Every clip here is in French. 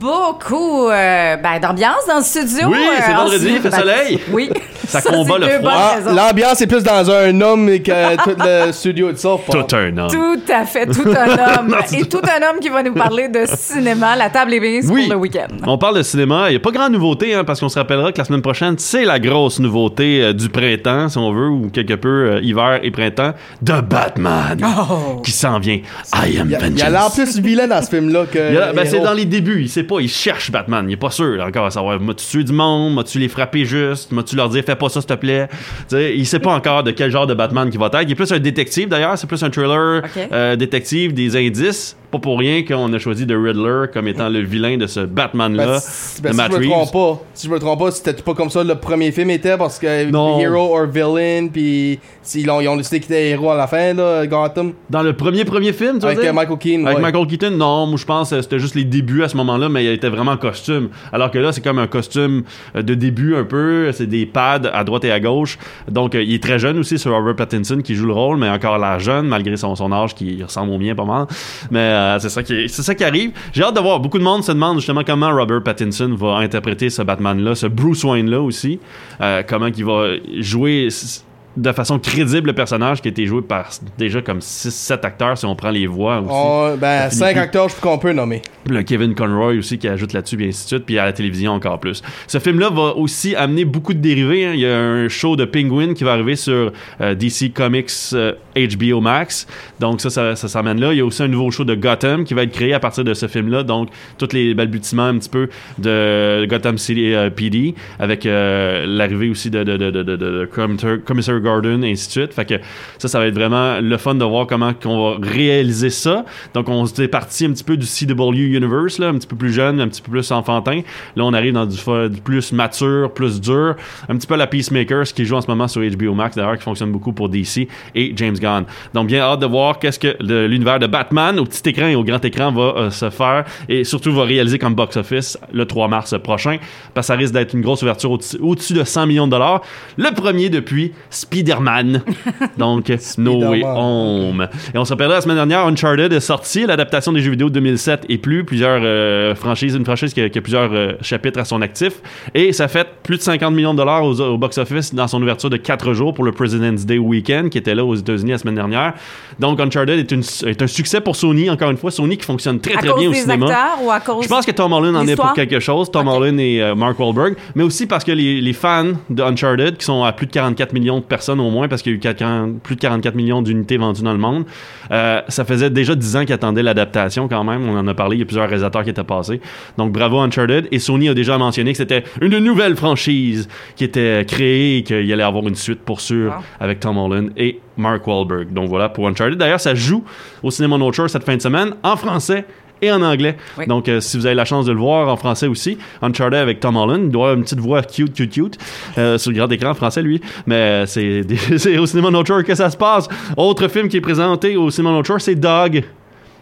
beaucoup euh, ben, d'ambiance dans le studio. Oui, c'est euh, vendredi, en- il fait ben, soleil. Oui. Ça combat le froid. Ah. L'ambiance est plus dans un homme que tout le studio itself. Tout un homme. Tout à fait, tout un homme. Et tout un homme qui va nous parler de cinéma. La table est mise Oui. pour le week-end. On parle de cinéma. Il n'y a pas grande nouveauté, hein, parce qu'on se rappellera que la semaine prochaine, c'est la grosse nouveauté euh, du printemps, si on veut, ou quelque peu euh, hiver et printemps, de Batman Oh. qui s'en vient. I am Il y a- il y vengeance. a l'air plus vilain dans ce film-là que. Ben, c'est dans les débuts, il sait pas, il cherche Batman, il est pas sûr là, encore à savoir, m'as-tu tué du monde, m'as-tu les frapper juste, m'as-tu leur dire fais pas ça s'il te plaît. Tu sais, il sait pas encore de quel genre de Batman qui va être. Il est plus un détective d'ailleurs, c'est plus un thriller euh, détective, des indices. Pas pour rien qu'on a choisi The Riddler comme étant le vilain de ce Batman-là, Ben, si, ben, de si Matt je me trompe pas, si je me trompe pas, c'était pas comme ça le premier film était parce que Non. Hero or Villain, puis ils ont, ils ont décidé qu'il était héros à la fin, là, Gotham, Dans le premier premier film, tu veux avec dire? euh, Michael Keaton. Avec ouais. Michael Keaton, non, moi je pense que c'était juste les débuts à ce moment-là, mais il était vraiment en costume. Alors que là, c'est comme un costume euh, de début un peu, c'est des pads à droite et à gauche. Donc euh, il est très jeune aussi, c'est Robert Pattinson qui joue le rôle, mais encore l'air jeune, malgré son, son âge qui ressemble au mien pas mal. Mais euh, c'est ça qui c'est ça qui arrive. J'ai hâte de voir. Beaucoup de monde se demande justement comment Robert Pattinson va interpréter ce Batman-là, ce Bruce Wayne-là aussi. Euh, comment il va jouer de façon crédible le personnage qui a été joué par déjà comme 6-7 acteurs si on prend les voix aussi. On- ben, Ça cinq finit acteurs, je qu'on peut nommer. Le Kevin Conroy aussi qui ajoute là-dessus, puis ainsi de suite, puis à la télévision encore plus. Ce film-là va aussi amener beaucoup de dérivés. hein. Il y a un show de Penguin qui va arriver sur euh, DC Comics euh, HBO Max. Donc ça, ça, ça s'amène là. Il y a aussi un nouveau show de Gotham qui va être créé à partir de ce film-là. Donc tous les balbutiements un petit peu de Gotham City euh, PD avec euh, l'arrivée aussi de, de, de, de, de, Gordon et ainsi de suite. Fait que ça, ça va être vraiment le fun de voir comment qu'on va réaliser ça. Donc on s'était parti un petit peu du CW Universe, là, un petit peu plus jeune, un petit peu plus enfantin. Là, on arrive dans du, plus mature, plus dur. Un petit peu la Peacemaker, ce qui joue en ce moment sur HBO Max, d'ailleurs, qui fonctionne beaucoup pour DC et James Gunn. Donc bien hâte de voir qu'est-ce que l'univers de Batman au petit écran et au grand écran va euh, se faire et surtout va réaliser comme box-office le 3 mars prochain. Parce que ça risque d'être une grosse ouverture au- au-dessus de 100 millions de dollars. Le premier depuis Spider-Man. Donc, No Way. Home. Et on se rappellera la semaine dernière, Uncharted est sorti, l'adaptation des jeux vidéo de 2007 et plus, plusieurs euh, franchises, une franchise qui a, qui a plusieurs euh, chapitres à son actif. Et ça fait plus de 50 millions de dollars au, au box-office dans son ouverture de 4 jours pour le President's Day Weekend qui était là aux États-Unis la semaine dernière. Donc, Uncharted est, une- est un succès pour Sony, encore une fois. Sony qui fonctionne très, à très cause bien au des cinéma. acteurs ou à cause Je pense que Tom Holland en est pour quelque chose. Tom Ok. Holland et euh, Mark Wahlberg. Mais aussi parce que les, les fans de Uncharted, qui sont à plus de 44 millions de personnes au moins, parce qu'il y a eu 40 plus de 44 millions d'unités vendues dans le monde, ça faisait déjà 10 ans qu'ils attendaient l'adaptation quand même. On en a parlé. Il y a plusieurs réalisateurs qui étaient passés. Donc bravo Uncharted. Et Sony a déjà mentionné que c'était une nouvelle franchise qui était créée et qu'il allait avoir une suite pour sûr Wow. avec Tom Holland et Mark Wahlberg. Donc voilà pour Uncharted. D'ailleurs, ça joue au cinéma No Shore cette fin de semaine en français et en anglais. Oui. Donc, euh, si vous avez la chance de le voir en français aussi, Uncharted avec Tom Holland, il doit avoir une petite voix cute, cute, cute, euh, sur le grand écran français, lui. Mais euh, c'est au cinéma No Shore que ça se passe. Autre film qui est présenté au cinéma No Shore, c'est Dog,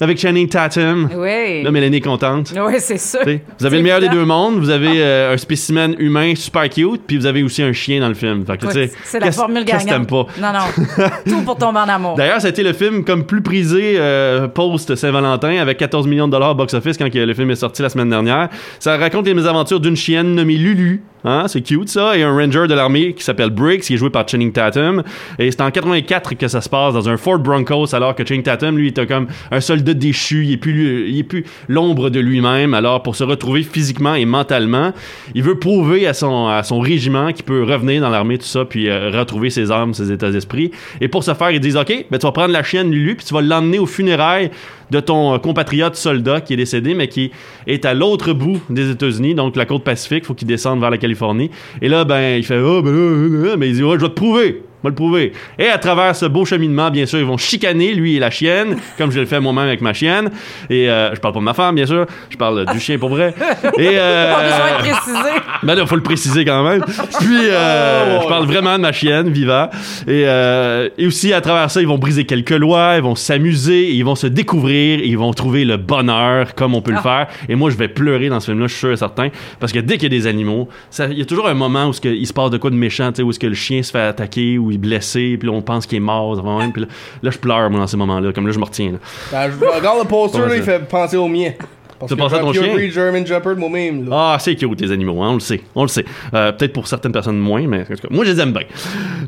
avec Channing Tatum. Oui. Là, Mélanie est contente. Oui, c'est sûr. T'sais, Vous avez le meilleur des deux mondes. Vous avez euh, un spécimen humain super cute, puis vous avez aussi un chien dans le film. Fait que, Oui, tu sais, c'est la formule gagnante. t'aimes pas? Non, non. Tout pour tomber en amour. D'ailleurs, ça a été le film comme plus prisé euh, post-Saint-Valentin avec 14 millions de dollars box-office quand le film est sorti la semaine dernière. Ça raconte les mésaventures d'une chienne nommée Lulu. Hein, c'est cute ça. Et un ranger de l'armée qui s'appelle Briggs, qui est joué par Channing Tatum. Et c'est en 84 que ça se passe dans un Ford Broncos, alors que Channing Tatum, lui, est comme un soldat déchu. Il est plus, lui- il est plus l'ombre de lui-même. Alors, pour se retrouver physiquement et mentalement, il veut prouver à son, à son régiment qu'il peut revenir dans l'armée, tout ça, puis euh, retrouver ses armes, ses états d'esprit. Et pour ce faire, ils disent, OK, ben, tu vas prendre la chienne Lulu, puis tu vas l'emmener aux funérailles de ton euh, compatriote soldat qui est décédé, mais qui est à l'autre bout des États-Unis, donc la côte Pacifique, faut qu'il descende vers la Californie. Et là, ben, il fait, oh, ben euh, euh, mais il dit, ouais, je vais te prouver. Vais le prouver. Et à travers ce beau cheminement, bien sûr, ils vont chicaner lui et la chienne, comme je le fais moi-même avec ma chienne. Et euh, je parle pas de ma femme, bien sûr. Je parle du chien pour vrai. Et euh, Pas besoin de préciser. ben là, faut le préciser quand même. Puis, euh, Oh. je parle vraiment de ma chienne, Viva. Et, et aussi, à travers ça, ils vont briser quelques lois, ils vont s'amuser, ils vont se découvrir, ils vont trouver le bonheur comme on peut le Ah. faire. Et moi, je vais pleurer dans ce film-là, je suis sûr et certain. Parce que dès qu'il y a des animaux, il y a toujours un moment où il se passe de quoi de méchant, où est-ce que le chien se fait attaquer, ou il est blessé, puis là, on pense qu'il est mort. va même, Puis là, là, je pleure, moi, dans ces moments-là. Comme là, je me retiens. là. Ben, je regarde le poster, là, il fait penser au mien. Parce Tu que penses à ton chien? German Shepherd, moi-même. Ah, c'est cute, les animaux, hein, on le sait. On le sait. Euh, Peut-être pour certaines personnes moins, mais en tout cas, moi, je les aime bien.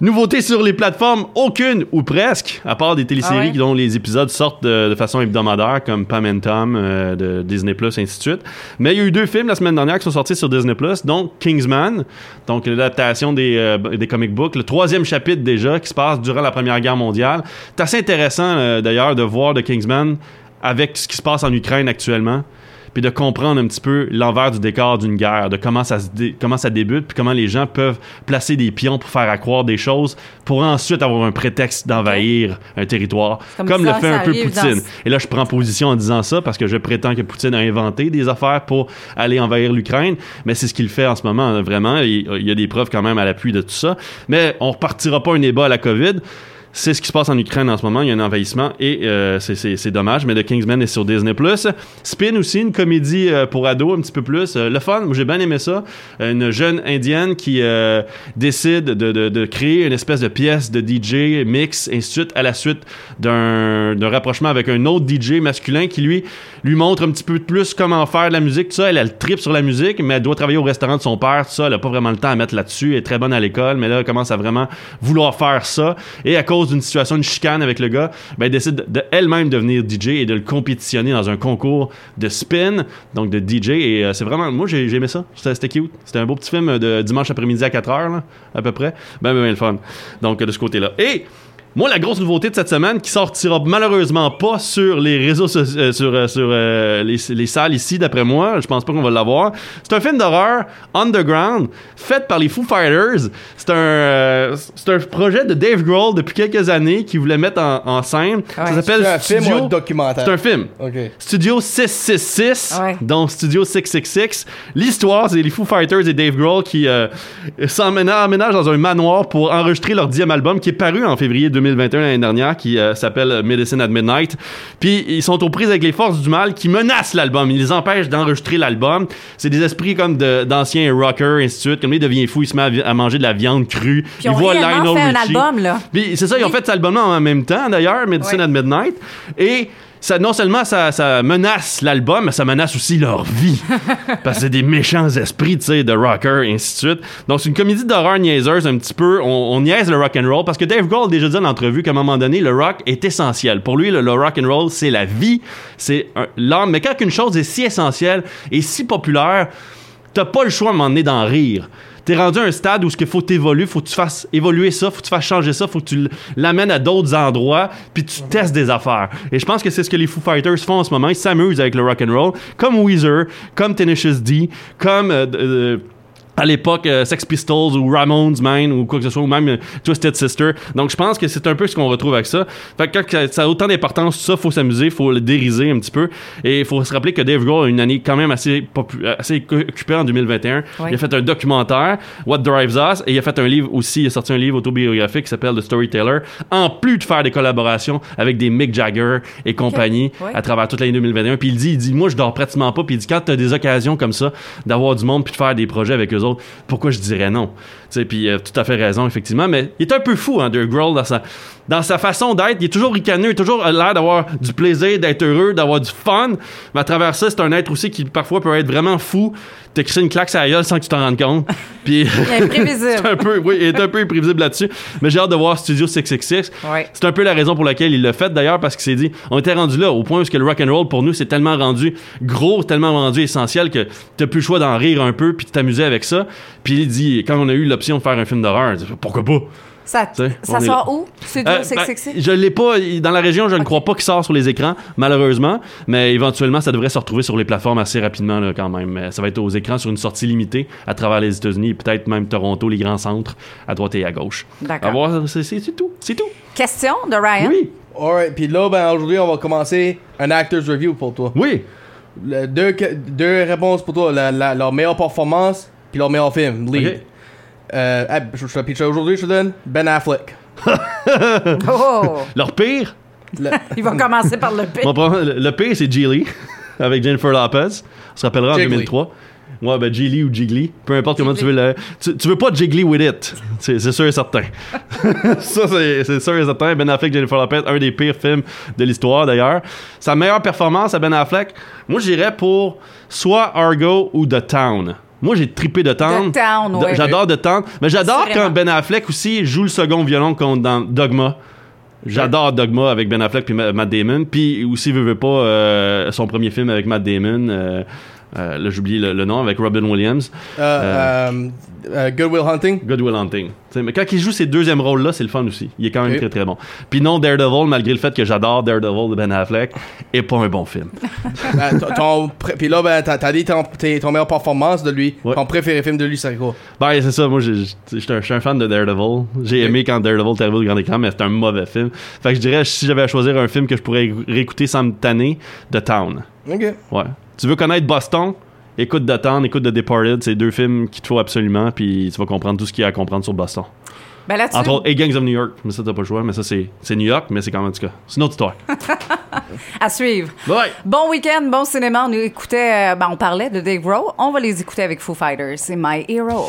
Nouveauté sur les plateformes, aucune ou presque, à part des téléséries Ah ouais? dont les épisodes sortent de, de façon hebdomadaire, comme Pam and Tom euh, de Disney+, ainsi de suite. Mais il y a eu deux films la semaine dernière qui sont sortis sur Disney+, dont Kingsman, donc l'adaptation des, euh, des comic books, le troisième chapitre déjà, qui se passe durant la Première Guerre mondiale. C'est assez intéressant, euh, d'ailleurs, de voir de Kingsman avec ce qui se passe en Ukraine actuellement puis de comprendre un petit peu l'envers du décor d'une guerre, de comment ça, se dé- comment ça débute, puis comment les gens peuvent placer des pions pour faire accroire des choses, pour ensuite avoir un prétexte d'envahir un territoire, Comme comme, le fait un peu dans Poutine. Et là, je prends position en disant ça parce que je prétends que Poutine a inventé des affaires pour aller envahir l'Ukraine, mais c'est ce qu'il fait en ce moment, vraiment. Il il y a des preuves quand même à l'appui de tout ça. Mais on repartira pas un débat à la COVID. C'est ce qui se passe en Ukraine en ce moment. Il y a un envahissement et euh, c'est- dommage. Mais The Kingsman est sur Disney+. Spin aussi, une comédie euh, pour ados un petit peu plus. Euh, le fun, j'ai bien aimé ça. Une jeune indienne qui euh, décide de, de- de créer une espèce de pièce de DJ mix, ainsi de suite, à la suite d'un rapprochement avec un autre DJ masculin qui lui lui montre un petit peu plus comment faire de la musique. Tout ça, elle, elle tripe sur la musique, mais elle doit travailler au restaurant de son père. Tout ça, elle a pas vraiment le temps à mettre là-dessus. Elle est très bonne à l'école, mais là, elle commence à vraiment vouloir faire ça. Et à cause d'une situation, une chicane avec le gars, ben, elle décide de, elle-même devenir DJ et de le compétitionner dans un concours de spin, donc de DJ. Et euh, c'est vraiment, moi, j'ai aimé ça. C'était cute. C'était un beau petit film de dimanche après-midi à 4 heures, là, à peu près. Ben, ben, ben, le fun. Donc, de ce côté-là. Et moi, la grosse nouveauté de cette semaine, qui sortira malheureusement pas sur les réseaux euh, sur, euh, sur euh, les, les salles ici, d'après moi, je pense pas qu'on va l'avoir. C'est un film d'horreur underground fait par les Foo Fighters. C'est un, euh, c'est un projet de Dave Grohl depuis quelques années qui voulait mettre en, en scène. Ça Ouais. s'appelle C'est un film ou Studio. un documentaire? C'est un film. Ok. Studio 666, Ouais. donc Studio 666. L'histoire, c'est les Foo Fighters et Dave Grohl qui euh, s'emménagent emménagent dans un manoir pour enregistrer leur dixième album qui est paru en février 2021 l'année dernière, qui euh, s'appelle Medicine at Midnight. Puis ils sont aux prises avec les forces du mal qui menacent l'album. Ils les empêchent d'enregistrer l'album. C'est des esprits comme d'anciens rockers, ainsi de suite. Comme lui, il devient fou, il se met à, manger de la viande crue. Puis ils ont voit Lionel fait un album, là. Puis c'est ça, ils ont fait cet album-là en même temps, d'ailleurs, Medicine Ouais. at Midnight. Et ça, non seulement ça, ça menace l'album, mais ça menace aussi leur vie. parce que c'est des méchants esprits, tu sais, de rockers, et ainsi de suite. Donc c'est une comédie d'horreur niaiseuse, un petit peu. On, on niaise le rock and roll parce que Dave Grohl a déjà dit en entrevue qu'à un moment donné, le rock est essentiel. Pour lui, le, le rock and roll, c'est la vie, c'est l'âme. Mais quand une chose est si essentielle et si populaire, t'as pas le choix à un moment donné d'en rire. T'es rendu à un stade où ce qu'il faut t'évoluer, faut que tu fasses évoluer ça, faut que tu fasses changer ça, faut que tu l'amènes à d'autres endroits, puis tu testes des affaires. Et je pense que c'est ce que les Foo Fighters font en ce moment. Ils s'amusent avec le rock and roll, comme Weezer, comme Tenacious D, comme euh, euh, à l'époque euh, Sex Pistols ou Ramones man ou quoi que ce soit ou même euh, Twisted Sister. Donc je pense que c'est un peu ce qu'on retrouve avec ça. Fait que quand ça a autant d'importance ça faut s'amuser faut le dériser un petit peu. Et il faut se rappeler que Dave Grohl a une année quand même assez assez occupée en 2021 Oui. il a fait un documentaire What Drives Us et il a fait un livre aussi il a sorti un livre autobiographique qui s'appelle The Storyteller. En plus de faire des collaborations avec des Mick Jagger et compagnie Oui. à travers toute l'année 2021 puis il dit il dit moi je dors pratiquement pas puis il dit quand t'as des occasions comme ça d'avoir du monde puis de faire des projets avec eux autres pourquoi je dirais non? Tu sais puis euh, tout à fait raison effectivement mais il est un peu fou hein, Grohl dans sa dans sa façon d'être il est toujours ricaneux il a toujours l'air d'avoir du plaisir d'être heureux d'avoir du fun mais à travers ça c'est un être aussi qui parfois peut être vraiment fou te crisser une claque sur la gueule sans que tu t'en rendes compte puis imprévisible. un peu oui il est un peu imprévisible là-dessus mais j'ai hâte de voir Studio 666 Ouais. c'est un peu la raison pour laquelle il l'a fait d'ailleurs parce qu'il s'est dit on était rendu là au point où que le rock and roll pour nous c'est tellement rendu gros, tellement rendu essentiel que t'as plus le choix d'en rire un peu puis de t'amuser avec ça. Puis il dit quand on a eu l'option de faire un film d'horreur, pourquoi pas? Ça, ça sort où? Studio Euh, ben, 666? je l'ai pas dans la région, je ne crois pas qu'il sort sur les écrans malheureusement, mais éventuellement ça devrait se retrouver sur les plateformes assez rapidement là, quand même. Mais ça va être aux écrans sur une sortie limitée à travers les États-Unis et peut-être même Toronto, les grands centres à droite et à gauche. D'accord. À voir, c'est c'est- c'est tout, c'est tout. Question de Ryan? Oui, Alright, puis là, ben aujourd'hui, on va commencer un actor's review pour toi. oui. Le- deux, deux réponses pour toi. La, la- leur meilleure performance, puis leur meilleur film, lead. Euh, ah, je, je aujourd'hui, je te donne Ben Affleck. Oh! Leur pire, Le- Il va commencer par le P. Mon premier- le, le pire, c'est Geely avec Jennifer Lopez. On se rappellera en Jiggly. 2003. Ouais, ben Jiggly ou Jiggly, peu importe comment tu veux le. Tu, tu veux pas Jiggly with it, c'est sûr et certain. ça, c'est c'est sûr et certain. Ben Affleck, Jennifer Lopez, un des pires films de l'histoire d'ailleurs. Sa meilleure performance à Ben Affleck, moi j'irais pour soit Argo ou The Town. Moi j'ai trippé The Town. The Town, ouais. J'adore The Town. Mais j'adore quand Ben Affleck aussi joue le second violon contre dans Dogma. J'adore Dogma avec Ben Affleck puis Ma- Matt Damon. Puis aussi, veut, veut pas, euh, son premier film avec Matt Damon. Euh, euh, là, j'oublie le, le nom, avec Robin Williams. Euh, euh, euh, Good Will Hunting. Good Will Hunting. T'sais, mais quand il joue ces deuxièmes rôles-là, c'est le fun aussi. Il est quand même très très bon. Puis non, Daredevil, malgré le fait que j'adore Daredevil de Ben Affleck, est pas un bon film. Ben, ton- Puis là, ben, t'as dit ton, ton meilleure performance de lui. Ouais. Ton préféré film de lui, c'est quoi? Ben, c'est ça, moi, je suis un fan de Daredevil. J'ai aimé quand Daredevil est arrivé au grand écran, mais c'est un mauvais film. Fait que je dirais, si j'avais à choisir un film que je pourrais réécouter sans me tanner, The Town. Ok. Ouais. Tu veux connaître Boston? Écoute The Town, écoute The Departed, c'est deux films qu'il te faut absolument, puis tu vas comprendre tout ce qu'il y a à comprendre sur Boston. Ben là-dessus, Entre autres, et Gangs of New York, mais ça t'as pas le choix, mais ça c'est c'est New York, mais c'est quand même en tout cas. C'est une autre histoire. à suivre. Bye! Bon week-end, bon cinéma. On écoutait, euh, ben, on parlait de Dave Rowe. On va les écouter avec Foo Fighters. C'est My Hero.